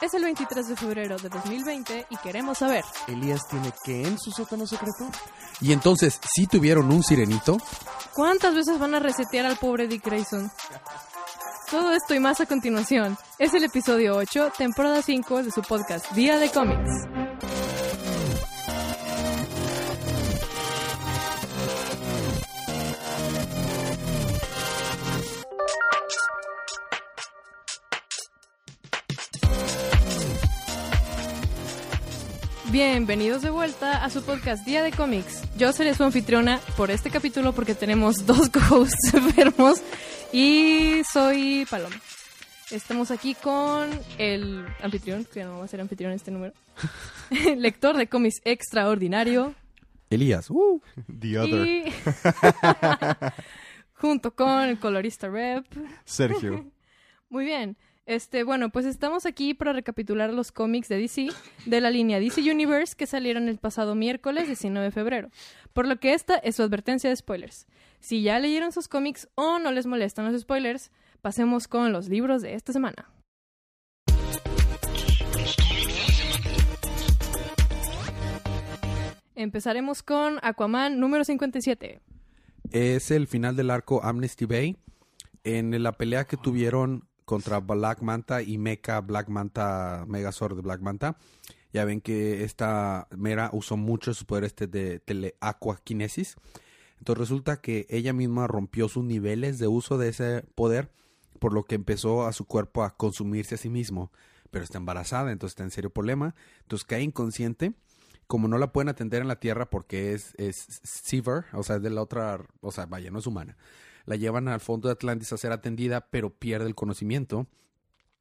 Es el 23 de febrero de 2020 y queremos saber. ¿Elías tiene qué en su sótano secreto? Y entonces, ¿sí tuvieron un sirenito? ¿Cuántas veces van a resetear al pobre Dick Grayson? Todo esto y más a continuación. Es el episodio 8, temporada 5 de su podcast Día de Cómics. Bienvenidos de vuelta a su podcast Día de Cómics. Yo seré su anfitriona por este capítulo porque tenemos dos co-hosts enfermos y soy Paloma. Estamos aquí con el anfitrión, que no va a ser anfitrión en este número, lector de cómics extraordinario. Elías. Uh. The other. Y junto con el colorista rep. Sergio. Muy bien. Este, bueno, pues estamos aquí para recapitular los cómics de DC de la línea DC Universe que salieron el pasado miércoles 19 de febrero. Por lo que esta es su advertencia de spoilers. Si ya leyeron sus cómics o no les molestan los spoilers, pasemos con los libros de esta semana. Empezaremos con Aquaman número 57. Es el final del arco Amnesty Bay. En la pelea que tuvieron contra Black Manta y Mecha Black Manta, Megazord de Black Manta, ya ven que esta Mera usó mucho su poder este de teleaquakinesis. Entonces resulta que ella misma rompió sus niveles de uso de ese poder, por lo que empezó a su cuerpo a consumirse a sí mismo. Pero está embarazada, entonces está en serio problema. Entonces cae inconsciente. Como no la pueden atender en la Tierra porque es, es Seaver, o sea, es de la otra, o sea, vaya, no es humana. La llevan al fondo de Atlantis a ser atendida, pero pierde el conocimiento.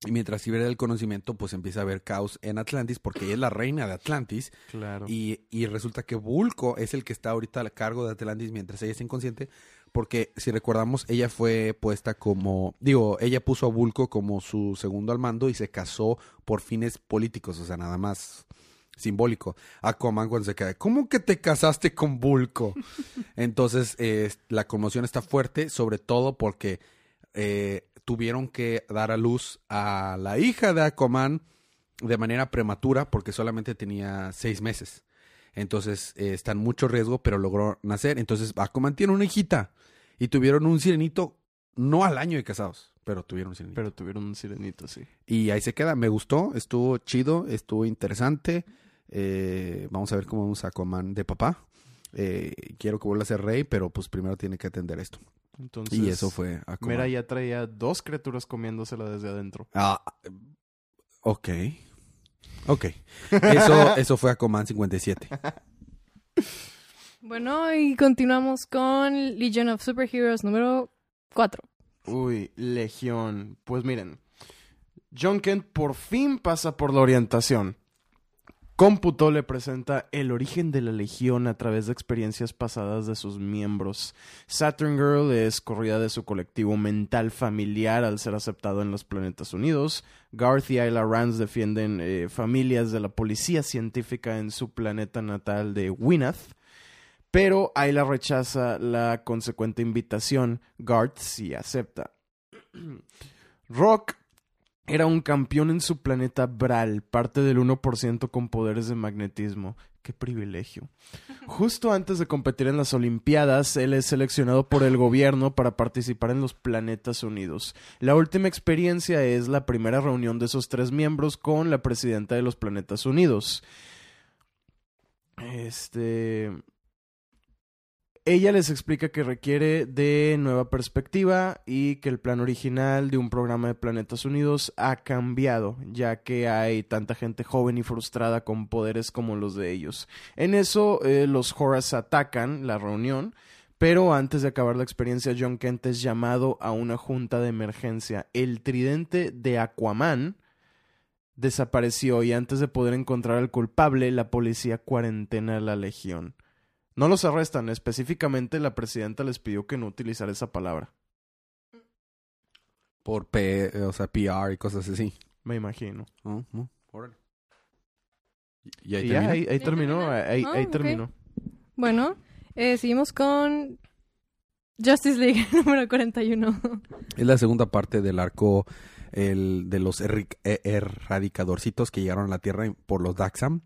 Y mientras pierde el conocimiento, pues empieza a haber caos en Atlantis porque ella es la reina de Atlantis. Claro. Y, y resulta que Vulco es el que está ahorita a cargo de Atlantis mientras ella es inconsciente. Porque si recordamos, ella fue puesta como. Digo, ella puso a Vulco como su segundo al mando y se casó por fines políticos, o sea, nada más simbólico. Aquaman cuando se queda, ¿cómo que te casaste con Vulco? Entonces, eh, la conmoción está fuerte, sobre todo porque eh, tuvieron que dar a luz a la hija de Aquaman de manera prematura porque solamente tenía seis meses. Entonces eh, está en mucho riesgo, pero logró nacer. Entonces Aquaman tiene una hijita y tuvieron un sirenito, no al año de casados, pero tuvieron un sirenito. Pero tuvieron un sirenito, sí. Y ahí se queda, me gustó, estuvo chido, estuvo interesante. Eh, vamos a ver cómo vamos a Aquaman de papá. Eh, quiero que vuelva a ser rey, pero pues primero tiene que atender esto. Entonces, Y eso fue Aquaman. Mera ya traía dos criaturas comiéndosela desde adentro. Ah, ok. Ok. Eso, eso fue Aquaman 57. Bueno, y continuamos con Legion of Superheroes número 4. Uy, Legión. Pues miren, John Kent por fin pasa por la orientación. Cómputo le presenta el origen de la Legión a través de experiencias pasadas de sus miembros. Saturn Girl es corrida de su colectivo mental familiar al ser aceptado en los Planetas Unidos. Garth y Ayla Rance defienden eh, familias de la policía científica en su planeta natal de Winath. Pero Ayla rechaza la consecuente invitación. Garth sí acepta. Rock era un campeón en su planeta Bral, parte del 1% con poderes de magnetismo. ¡Qué privilegio! Justo antes de competir en las Olimpiadas, él es seleccionado por el gobierno para participar en los Planetas Unidos. La última experiencia es la primera reunión de esos tres miembros con la presidenta de los Planetas Unidos. Este. Ella les explica que requiere de nueva perspectiva y que el plan original de un programa de Planetas Unidos ha cambiado, ya que hay tanta gente joven y frustrada con poderes como los de ellos. En eso, eh, los Horas atacan la reunión, pero antes de acabar la experiencia, John Kent es llamado a una junta de emergencia. El tridente de Aquaman desapareció y antes de poder encontrar al culpable, la policía cuarentena a la Legión. No los arrestan, específicamente la presidenta les pidió que no utilizara esa palabra. Por P, o sea, PR y cosas así. Me imagino. Oh, órale. Y ahí Y ya, termina. ahí, ahí ¿Ya terminó, ahí, Ah, ahí terminó. Bueno, eh, seguimos con Justice League número 41. Es la segunda parte del arco el, de los erri- e- erradicadorcitos que llegaron a la Tierra por los Daxam.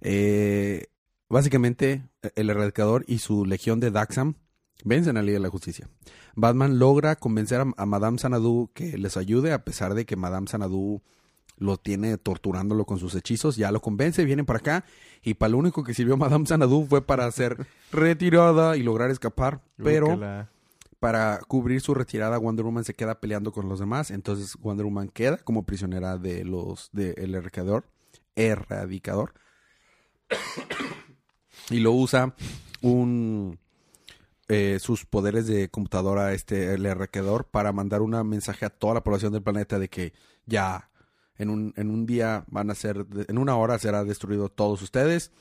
Eh, básicamente, el erradicador y su legión de Daxam vencen a la Liga de la Justicia. Batman logra convencer a, a Madame Sanadu que les ayude, a pesar de que Madame Sanadu lo tiene torturándolo con sus hechizos. Ya lo convence, vienen para acá. Y para lo único que sirvió Madame Sanadu fue para ser retirada y lograr escapar. Pero para cubrir su retirada, Wonder Woman se queda peleando con los demás. Entonces Wonder Woman queda como prisionera de los del erradicador, erradicador. Y lo usa un eh, sus poderes de computadora, este el erradicador, para mandar un mensaje a toda la población del planeta de que ya en un, en un día van a ser, en una hora será destruido todos ustedes.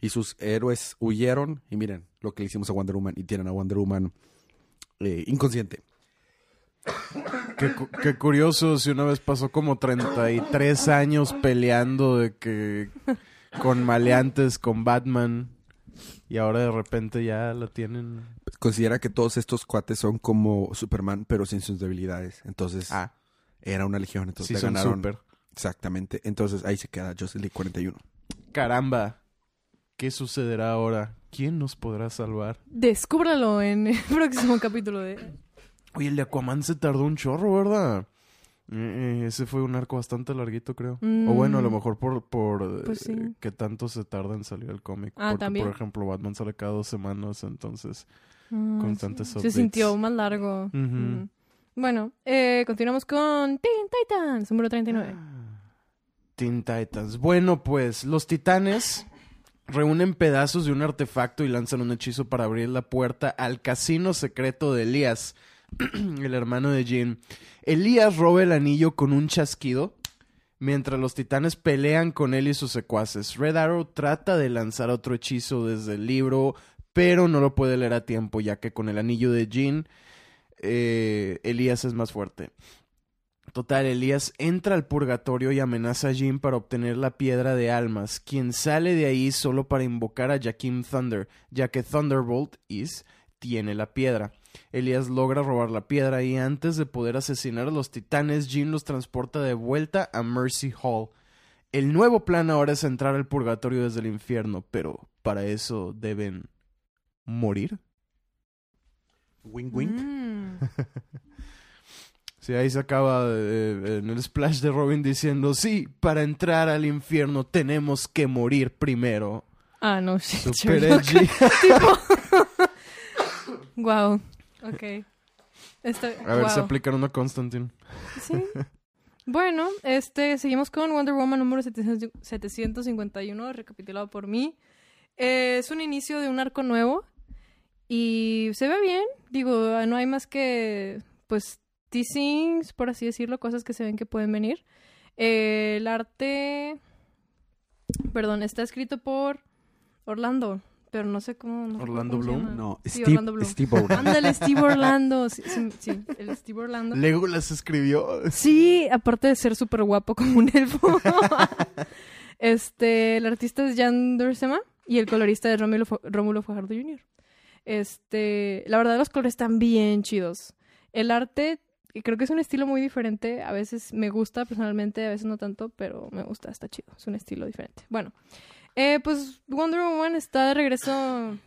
Y sus héroes huyeron. Y miren lo que le hicimos a Wonder Woman. Y tienen a Wonder Woman eh, inconsciente. Qué, qué curioso, si una vez pasó como 33 años peleando de que con maleantes, con Batman, y ahora de repente ya lo tienen. Considera que todos estos cuates son como Superman, pero sin sus debilidades. Entonces, Ah, era una legión. Entonces, sí le son ganaron. super. Exactamente. Entonces, ahí se queda Justice League 41. Caramba, ¿qué sucederá ahora? ¿Quién nos podrá salvar? Descúbralo en el próximo capítulo de... Oye, el de Aquaman se tardó un chorro, ¿verdad? Eh, eh, ese fue un arco bastante larguito, creo. Mm. O bueno, a lo mejor por, por Pues eh, que tanto se tarda en salir el cómic. Ah, Porque, también. por ejemplo, Batman sale cada dos semanas, entonces... Ah, Constantes sí. Se sintió más largo. Mm. Bueno, eh, continuamos con Teen Titans, número 39. Teen Titans. Bueno, pues los titanes reúnen pedazos de un artefacto y lanzan un hechizo para abrir la puerta al casino secreto de Elías, el hermano de Jean. Elías roba el anillo con un chasquido. Mientras los titanes pelean con él y sus secuaces, Red Arrow trata de lanzar otro hechizo desde el libro, pero no lo puede leer a tiempo, ya que con el anillo de Jean, eh, Elías es más fuerte. Total, Elías entra al purgatorio y amenaza a Jim para obtener la piedra de almas, quien sale de ahí solo para invocar a Jakim Thunder, ya que Thunderbolt is tiene la piedra. Elías logra robar la piedra y antes de poder asesinar a los titanes, Jim los transporta de vuelta a Mercy Hall. El nuevo plan ahora es entrar al purgatorio desde el infierno, pero para eso deben morir. Wink, wink. Mm. Sí, ahí se acaba eh, en el splash de Robin diciendo, sí, para entrar al infierno tenemos que morir primero. Ah, no, shit. Super edgy. wow. Ok. A ver si wow. aplicaron a Constantine. Sí. Bueno, este, seguimos con Wonder Woman número 700 751, recapitulado por mí. Eh, es un inicio de un arco nuevo y se ve bien. Digo, no hay más que, pues, teasings, por así decirlo, cosas que se ven que pueden venir. Eh, el arte, perdón, está escrito por Orlando, pero no sé cómo. no Orlando cómo Bloom. No, Sí, Steve, Orlando Bloom. Steve Orlando. Ándale, Steve Orlando. Sí, sí, el Steve Orlando. Legolas escribió. Sí, aparte de ser súper guapo como un elfo. este, el artista es Jan Dursema y el colorista es Rómulo, Fu- Rómulo Fajardo Jr. Este, la verdad los colores están bien chidos. El arte y creo que es un estilo muy diferente. A veces me gusta personalmente, a veces no tanto, pero me gusta, está chido. Es un estilo diferente. Bueno, eh, pues Wonder Woman está de regreso.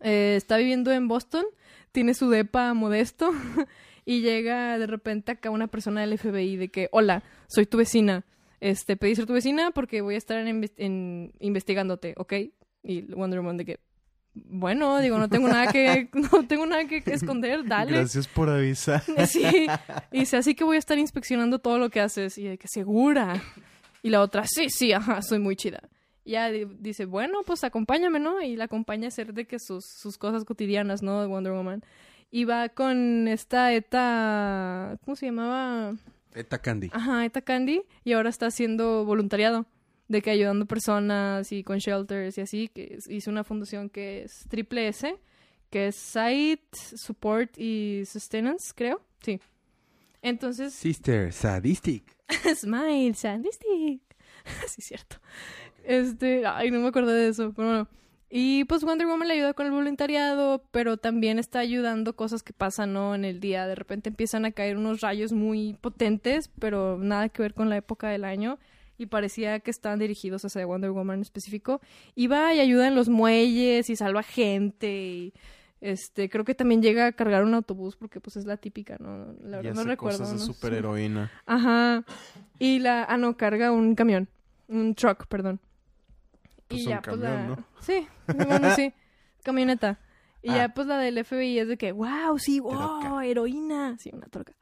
eh, está viviendo en Boston. Tiene su depa modesto. y llega de repente acá una persona del FBI de que, hola, soy tu vecina. Este, pedí ser tu vecina porque voy a estar en, inves- en- investigándote, ¿ok? Y Wonder Woman de que, bueno, digo, no tengo nada que, no tengo nada que esconder, dale. Gracias por avisar. Sí. Y dice, así que voy a estar inspeccionando todo lo que haces. Y de que segura. Y la otra, sí, sí, ajá, soy muy chida. Y ya di- dice, bueno, pues acompáñame, ¿no? Y la acompaña a hacer de que sus, sus cosas cotidianas, ¿no? De Wonder Woman. Y va con esta Eta, ¿cómo se llamaba? Eta Candy. Ajá, Eta Candy. Y ahora está haciendo voluntariado. De que ayudando personas y con shelters y así. Que hizo una fundación que es Triple S. Que es Site, Support y Sustenance, creo. Sí. Entonces, Sister Sadistic. Smile, Sadistic. sí, cierto. Este, ay, no me acordé de eso. Pero bueno, Y pues Wonder Woman le ayuda con el voluntariado, pero también está ayudando cosas que pasan, ¿no? En el día. De repente empiezan a caer unos rayos muy potentes, pero nada que ver con la época del año. Y parecía que estaban dirigidos hacia Wonder Woman en específico. Y va y ayuda en los muelles y salva gente. Y este, creo que también llega a cargar un autobús porque pues es la típica, ¿no? La verdad no recuerdo. cosas de ¿no? superheroína. Ajá. Y la. Ah, no, carga un camión. Un truck, perdón. Pues y un ya, pues la. camión, ¿no? Sí, bueno, sí. Camioneta. Y Ah. ya, pues la del FBI es de que, wow, sí, wow, Troca. heroína. Sí, una troca.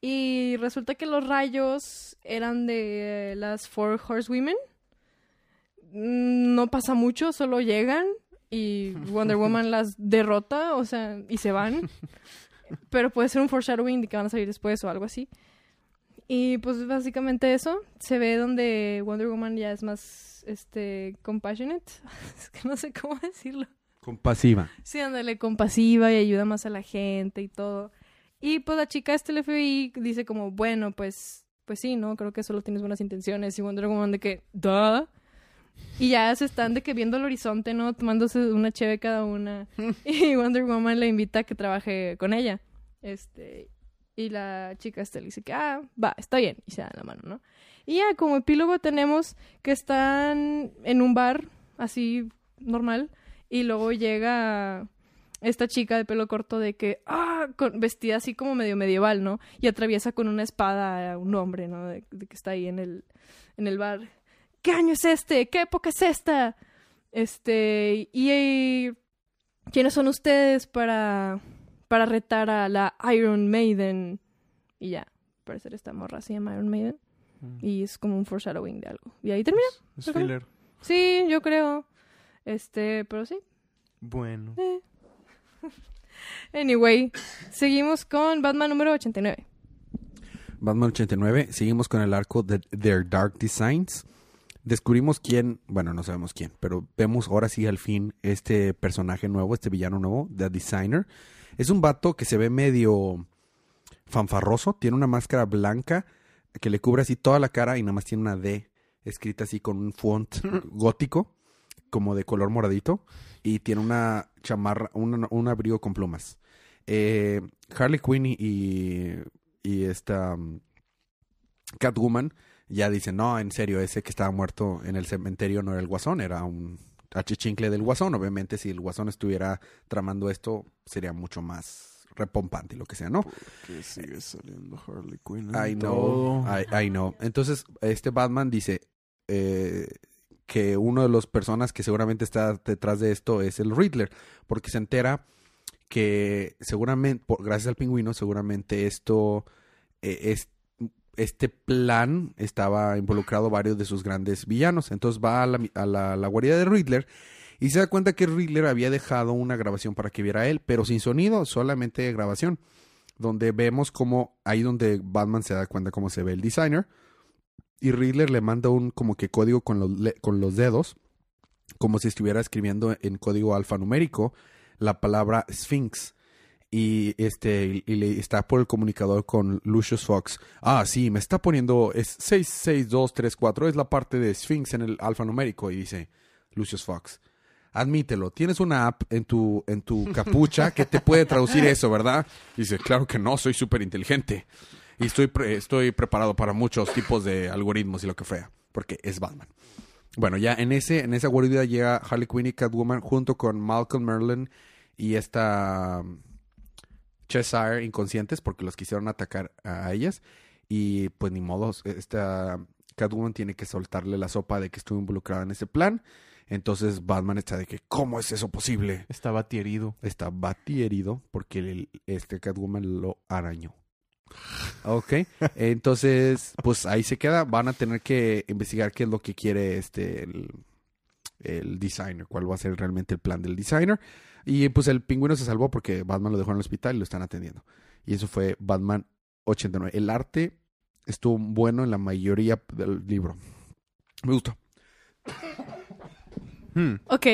Y resulta que los rayos eran de eh, las Four Horsewomen. Mm, No pasa mucho, solo llegan y Wonder Woman las derrota, o sea, y se van. Pero puede ser un foreshadowing de que van a salir después o algo así. Y pues básicamente eso. Se ve donde Wonder Woman ya es más, este, compassionate. es que no sé cómo decirlo. Compasiva. Sí, ándale, compasiva y ayuda más a la gente y todo. Y pues la chica este del FBI dice como, bueno, pues, pues sí, ¿no? Creo que solo tienes buenas intenciones. Y Wonder Woman de que, duh. Y ya se están de que viendo el horizonte, ¿no? Tomándose una cheve cada una. y Wonder Woman le invita a que trabaje con ella. Este, y la chica este le dice que, ah, va, está bien. Y se dan la mano, ¿no? Y ya como epílogo tenemos que están en un bar, así, normal. Y luego llega esta chica de pelo corto de que, ah, con- vestida así como medio medieval, ¿no? Y atraviesa con una espada a un hombre, ¿no? De, de que está ahí en el, en el bar. ¿Qué año es este? ¿Qué época es esta? Este, y, y ¿quiénes son ustedes para, para retar a la Iron Maiden? Y ya, al parecer esta morra se llama Iron Maiden. Mm. Y es como un foreshadowing de algo. Y ahí termina. Es filler. Sí, yo creo. Este, pero sí. Bueno. Eh. Anyway, seguimos con Batman número 89. Batman 89. Seguimos con el arco de Their Dark Designs. Descubrimos quién, bueno, no sabemos quién, pero vemos ahora sí al fin este personaje nuevo, este villano nuevo, The Designer. Es un vato que se ve medio fanfarroso, tiene una máscara blanca que le cubre así toda la cara y nada más tiene una D escrita así con un font gótico, como de color moradito, y tiene una chamarra, un, un abrigo con plumas. Eh, Harley Quinn y, y, esta Catwoman ya dicen, no, en serio, ese que estaba muerto en el cementerio no era el guasón, era un achichincle del guasón. Obviamente, si el guasón estuviera tramando esto, sería mucho más repompante y lo que sea, ¿no? Que sigue saliendo Harley Quinn. I know, I know. Entonces, este Batman dice eh, que uno de las personas que seguramente está detrás de esto es el Riddler, porque se entera que seguramente, por- gracias al pingüino, seguramente esto, eh, es, este plan estaba involucrado varios de sus grandes villanos. Entonces va a la, guarida de Riddler y se da cuenta que Riddler había dejado una grabación para que viera él, pero sin sonido, solamente grabación donde vemos como ahí donde Batman se da cuenta cómo se ve el designer y Riddler le manda un como que código con los, con los dedos como si estuviera escribiendo en código alfanumérico la palabra Sphinx y este y, y le está por el comunicador con Lucius Fox. Ah, sí, me está poniendo es 66234 es la parte de Sphinx en el alfanumérico y dice Lucius Fox. Admítelo, tienes una app en tu, en tu capucha que te puede traducir eso, ¿verdad? Dice, claro que no, soy súper inteligente. Y estoy, pre- estoy preparado para muchos tipos de algoritmos y lo que sea, porque es Batman. Bueno, ya en, ese, en esa guarida llega Harley Quinn y Catwoman junto con Malcolm Merlin y esta Cheshire inconscientes porque los quisieron atacar a ellas. Y pues ni modo, esta Catwoman tiene que soltarle la sopa de que estuvo involucrada en ese plan. Entonces Batman está de que, ¿cómo es eso posible? Estaba herido. Está Bati herido porque el- este Catwoman lo arañó. Ok, entonces pues ahí se queda. Van a tener que investigar qué es lo que quiere este el, el designer, cuál va a ser realmente el plan del designer. Y pues el pingüino se salvó porque Batman lo dejó en el hospital y lo están atendiendo. Y eso fue Batman 89. El arte estuvo bueno en la mayoría del libro. Me gustó. Hmm. Ok.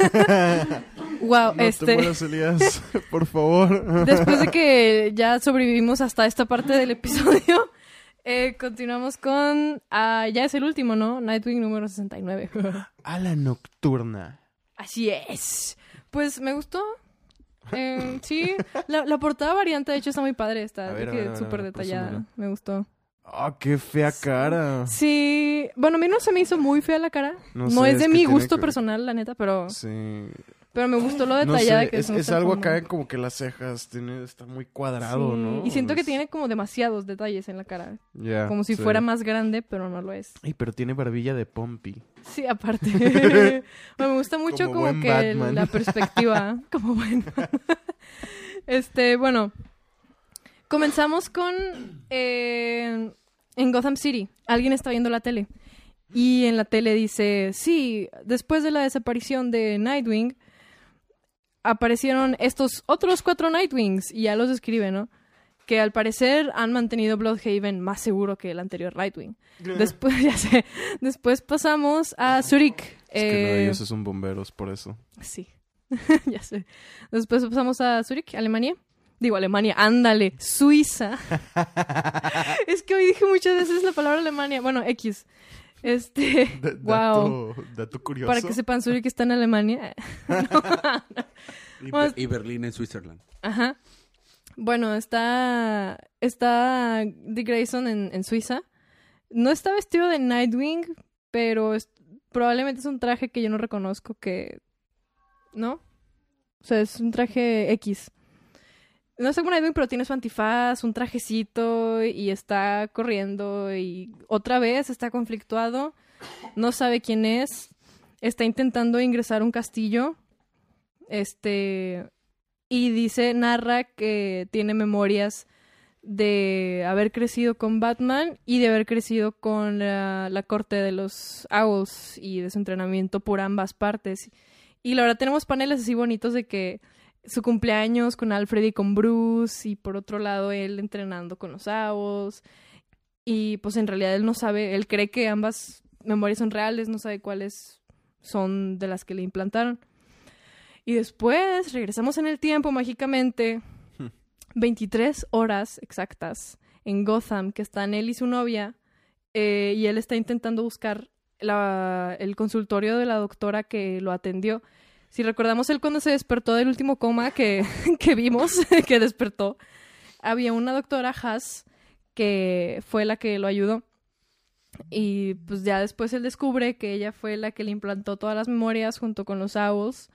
wow, No te este. mueras, Elías, por favor. Después de que ya sobrevivimos hasta esta parte del episodio, eh, continuamos con. ah, ya es el último, ¿no? Nightwing número 69. A la nocturna. Así es. Pues me gustó. Eh, sí, la, la portada variante de hecho está muy padre, está súper detallada. presúmela. Me gustó. Ah, qué fea cara. Sí, bueno, a mí no se me hizo muy fea la cara. No No, sé, es de mi gusto que- personal, la neta, pero, Sí. Pero me gustó lo No detallada sé, que es, es algo acá en como que las cejas tiene, está muy cuadrado, Sí, ¿no? Y siento que tiene como demasiados detalles en la cara. Ya, Como si sí. fuera más grande, pero no lo es. Ay, pero tiene barbilla de Pompi. Sí, aparte. me gusta mucho Como que Batman. la perspectiva. como bueno. este, bueno. Comenzamos con. eh, en Gotham City. Alguien está viendo la tele. Y en la tele dice: Sí, después de la desaparición de Nightwing, aparecieron estos otros cuatro Nightwings. Y ya los describe, ¿no? Que al parecer han mantenido Bloodhaven más seguro que el anterior Nightwing. Después, ya sé. Después pasamos a Zurich. Es que no, Eh, ellos son bomberos, por eso. Sí, ya sé. Después pasamos a Zurich, Alemania. Digo, Alemania, ándale, Suiza. es que hoy dije muchas veces la palabra Alemania. Bueno, X. Este, D- wow. dato, dato curioso. Para que sepan, Zurich está en Alemania. Y, Be- y Berlín en Switzerland. Ajá. Bueno, está, está Dick Grayson en, en Suiza. No está vestido de Nightwing, pero es- probablemente es un traje que yo no reconozco que... ¿No? O sea, es un traje X. No es como Nightwing, pero tiene su antifaz, un trajecito y está corriendo y otra vez está conflictuado. No sabe quién es. Está intentando ingresar a un castillo. Este y dice, narra que tiene memorias de haber crecido con Batman y de haber crecido con la, la corte de los Owls y de su entrenamiento por ambas partes. Y la verdad tenemos paneles así bonitos de que su cumpleaños con Alfred y con Bruce y por otro lado él entrenando con los Owls y pues en realidad él no sabe, él cree que ambas memorias son reales, no sabe cuáles son de las que le implantaron. Y después regresamos en el tiempo mágicamente. 23 horas exactas en Gotham, que están él y su novia. eh, y él está intentando buscar la- el consultorio de la doctora que lo atendió. Si recordamos él cuando se despertó del último coma que, que vimos, que despertó, había una doctora Haas que fue la que lo ayudó. Y pues ya después él descubre que ella fue la que le implantó todas las memorias junto con los owls.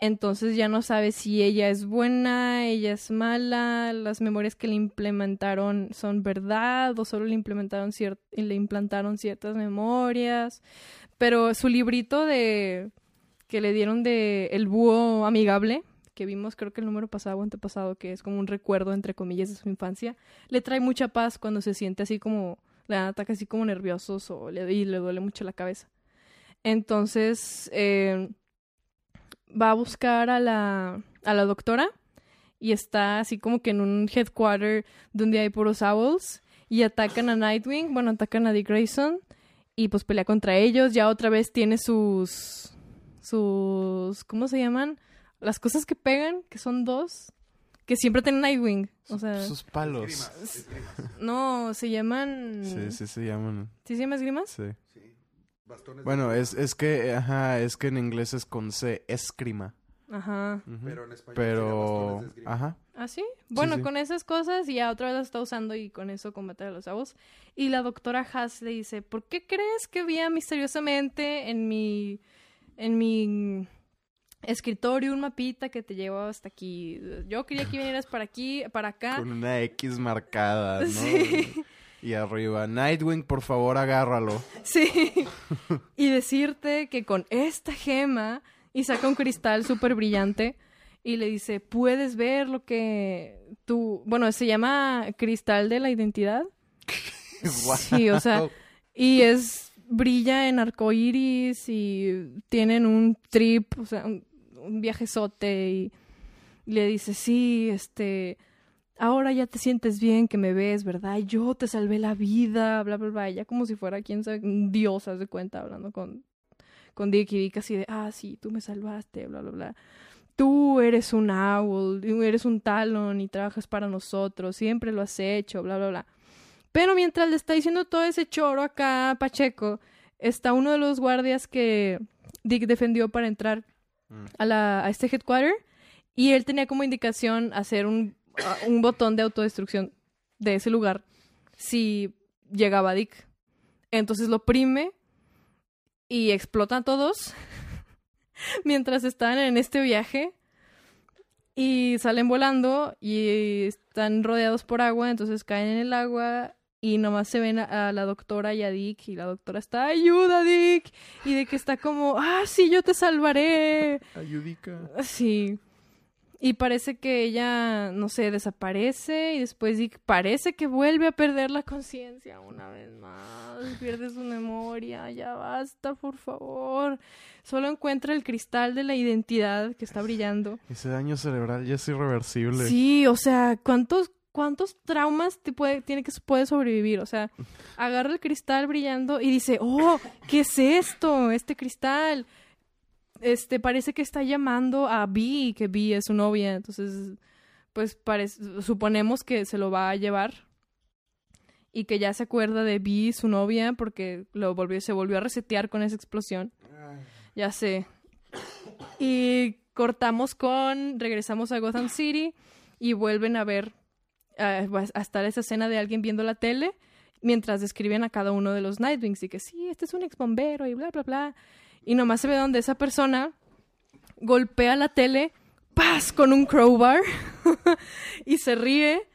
Entonces ya no sabe si ella es buena, ella es mala, las memorias que le implementaron son verdad o solo le implementaron le implantaron ciertas memorias. Pero su librito de que le dieron de El búho amigable, que vimos creo que el número pasado o antepasado, que es como un recuerdo entre comillas de su infancia, le trae mucha paz cuando se siente así como le ataques así como nerviosos le, y le duele mucho la cabeza. Entonces, eh, va a buscar a la, a la doctora y está así como que en un headquarter donde hay puros owls y atacan a Nightwing, bueno, atacan a Dick Grayson y pues pelea contra ellos, ya otra vez tiene sus sus ¿cómo se llaman? Las cosas que pegan, que son dos, que siempre tienen Nightwing, o sea, Sus palos. no, se llaman Sí, sí se llaman. ¿Sí se llama esgrimas? Sí. Bastones de Bueno, es, es que, ajá, es que en inglés es con C, escrima. Ajá. Pero en español Pero, de esgrima. ajá. ¿Ah, sí? Bueno, sí. con esas cosas y ya otra vez las está usando y con eso combate a los owls. Y la doctora Haas le dice, ¿por qué crees que había misteriosamente en mi, en mi escritorio un mapita que te llevó hasta aquí? Yo quería que vinieras para aquí, para acá. Con una X marcada, ¿no? Sí. Y arriba, Nightwing, por favor, agárralo. Sí. y decirte que con esta gema, y saca un cristal súper brillante, y le dice, puedes ver lo que tú, bueno, se llama cristal de la identidad. Sí, o sea, y es, brilla en arcoíris y tienen un trip, o sea, un, un viajezote y le dice, sí, este, ahora ya te sientes bien que me ves, ¿verdad? Yo te salvé la vida, bla, bla, bla, ya como si fuera, quién sabe, un dios, haz de cuenta, hablando con, con Dick y Dick así de, ah, sí, tú me salvaste, bla, bla, bla. Tú eres un owl, eres un talon y trabajas para nosotros, siempre lo has hecho, bla, bla, bla. Pero mientras le está diciendo todo ese choro acá a Pacheco, está uno de los guardias que Dick defendió para entrar Mm. a, la, a este headquarter y él tenía como indicación hacer un, un botón de autodestrucción de ese lugar si llegaba Dick. Entonces lo prime y explotan todos mientras están en este viaje y salen volando y están rodeados por agua, entonces caen en el agua y nomás se ven a, a la doctora y a Dick y la doctora está, ayuda Dick, y de que está como, ah, sí, yo te salvaré. Ayudica. Sí. Y parece que ella, no sé, desaparece y después Dick parece que vuelve a perder la conciencia una vez más. Pierde su memoria. Ya basta, por favor. Solo encuentra el cristal de la identidad que está brillando. Ese daño cerebral ya es irreversible. Sí, o sea, ¿cuántos, cuántos traumas te puede, tiene que puede sobrevivir? O sea, agarra el cristal brillando y dice, oh, ¿qué es esto? Este cristal. Este, parece que está llamando a Vi, que Vi es su novia. Entonces, pues parece, suponemos que se lo va a llevar. Y que ya se acuerda de Vi, su novia, porque lo volvió, se volvió a resetear con esa explosión. Ya sé. Y cortamos con. Regresamos a Gotham City y vuelven a ver. Hasta esa escena de alguien viendo la tele mientras describen a cada uno de los Nightwings y que sí, este es un ex bombero y bla, bla, bla. Y nomás se ve donde esa persona golpea la tele, ¡paz! con un crowbar y se ríe.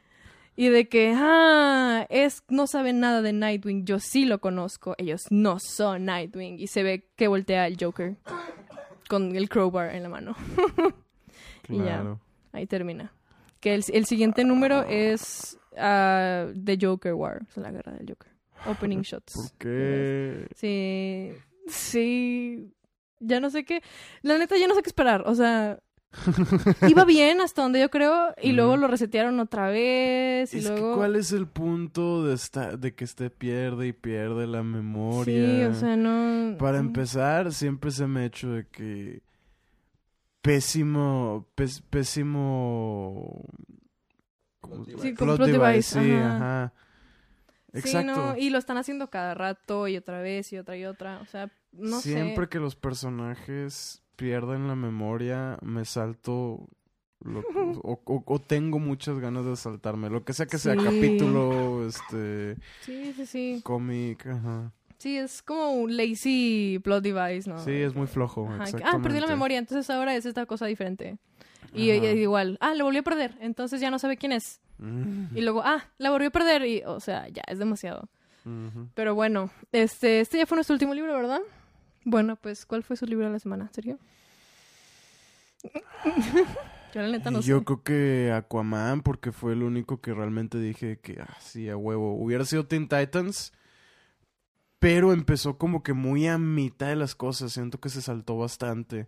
Y de que, ah, es, no saben nada de Nightwing, yo sí lo conozco, ellos no son Nightwing. Y se ve que voltea el Joker con el crowbar en la mano. Y ya. Claro. Ahí termina. Que el, el siguiente número es ah, The Joker War, o sea, la guerra del Joker. Opening shots. ¿Por qué? Sí, sí. Ya no sé qué. La neta, ya no sé qué esperar. O sea, iba bien hasta donde yo creo y luego lo resetearon otra vez y Es luego. que ¿cuál es el punto de, esta, de que este pierde y pierde la memoria? Sí, o sea, no. Para empezar, siempre se me ha hecho de que pésimo, pés- pésimo... Sí, con Plot plot device, device, sí, ajá. ajá. Exacto. Sí, no, y lo están haciendo cada rato y otra vez y otra y otra. O sea, no Siempre sé. que los personajes pierden la memoria, me salto lo- o, o- o tengo muchas ganas de saltarme. Lo que sea que sea, Sí. capítulo, este, Sí, sí, sí. cómic, ajá. Sí, es como un lazy plot device, ¿no? Sí, es muy flojo, Ajá, Ah, perdí la memoria, entonces ahora es esta cosa diferente. Y, y igual, ah, lo volvió a perder, entonces ya no sabe quién es. Mm, Y luego, ah, la volvió a perder y, o sea, ya, es demasiado. Pero bueno, este, este ya fue nuestro último libro, ¿verdad? Bueno, pues, ¿cuál fue su libro de la semana? ¿Serio? Yo la neta no Y Yo sé. creo que Aquaman, porque fue el único que realmente dije que, ah, sí, a huevo. Hubiera sido Teen Titans, pero empezó como que muy a mitad de las cosas. Siento que se saltó bastante.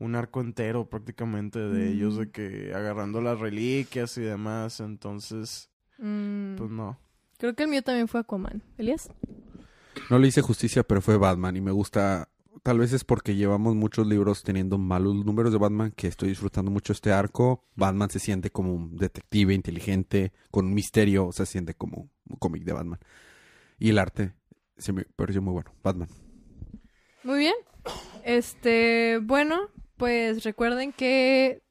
Un arco entero prácticamente de ellos, Mm. de que agarrando las reliquias y demás. Entonces, Mm, pues no. creo que el mío también fue Aquaman. ¿Elías? No le hice justicia, pero fue Batman y me gusta. Tal vez es porque llevamos muchos libros teniendo malos números de Batman que estoy disfrutando mucho este arco. Batman se siente como un detective inteligente, con un misterio, o sea, se siente como un cómic de Batman. Y el arte se me pareció muy bueno. Batman. Muy bien. Este, bueno, pues recuerden que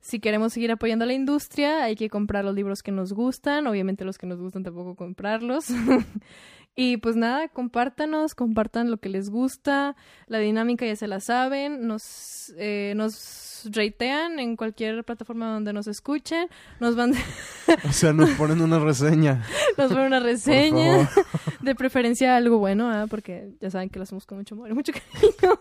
si queremos seguir apoyando a la industria, hay que comprar los libros que nos gustan. Obviamente los que nos gustan tampoco comprarlos. y pues nada, compártanos, compartan lo que les gusta. La dinámica ya se la saben. Nos, eh, nos ratean en cualquier plataforma donde nos escuchen. Nos van O sea, nos ponen una reseña. nos van una reseña. De preferencia algo bueno, ¿ah? porque ya saben que lo hacemos con mucho amor y mucho cariño.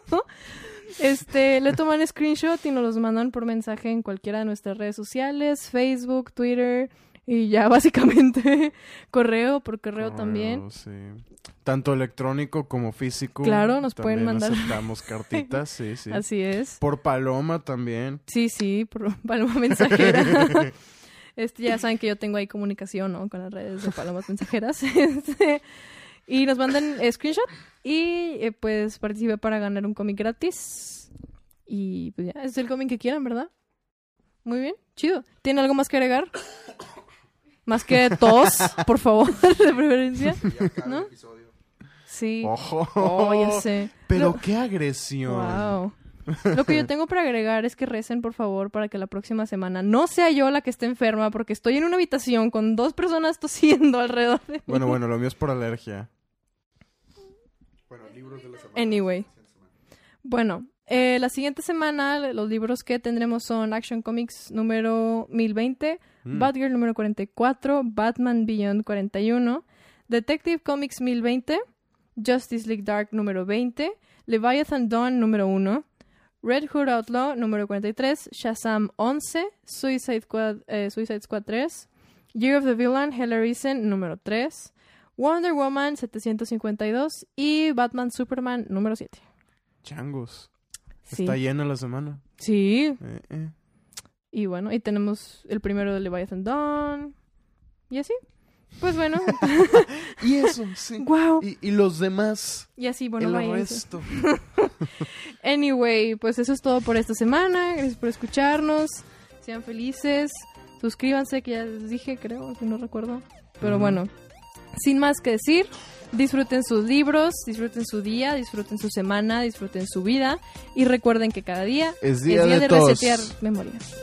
Este, le toman screenshot y nos los mandan por mensaje en cualquiera de nuestras redes sociales, Facebook, Twitter y ya básicamente correo, por correo también. Sí. Tanto electrónico como físico. Claro, nos pueden mandar. aceptamos cartitas, sí, sí. Así es. Por Paloma también. Sí, sí, por paloma mensajera. Este, ya saben que yo tengo ahí comunicación, ¿no? Con las redes de palomas mensajeras. Este, y nos mandan eh, screenshot y eh, pues participe para ganar un cómic gratis. Y pues ya, es el cómic que quieran, ¿verdad? Muy bien, chido. ¿Tiene algo más que agregar? Más que tos, por favor, de preferencia. ¿No? Sí. Ojo. Oh, ya sé. Pero Lo- qué agresión. Wow. Lo que yo tengo para agregar es que recen, por favor, para que la próxima semana no sea yo la que esté enferma, porque estoy en una habitación con dos personas tosiendo alrededor de mí. Bueno, bueno, lo mío es por alergia. Bueno, libros de la semana. Anyway. Bueno, eh, la siguiente semana los libros que tendremos son Action Comics número 1020, Mm. Batgirl número 44, Batman Beyond 41, Detective Comics 1020, Justice League Dark número 20, Leviathan Dawn número 1, Red Hood Outlaw número 43, Shazam 11, Suicide Squad, eh, Suicide Squad 3, Year of the Villain, Hellraiser número 3, Wonder Woman 752 y Batman Superman número 7. Changos. Sí. Está llena la semana. Sí, Eh, eh. y bueno, y tenemos el primero de Leviathan Dawn. Y así. Pues bueno, Y eso, sí. wow. Y, y los demás, Y así, bueno, el resto. Anyway, pues eso es todo por esta semana. Gracias por escucharnos. Sean felices. Suscríbanse, que ya les dije, creo, si no recuerdo. Pero bueno, sin más que decir, disfruten sus libros, disfruten su día, disfruten su semana, disfruten su vida. Y recuerden que cada día Es día de de resetear memorias.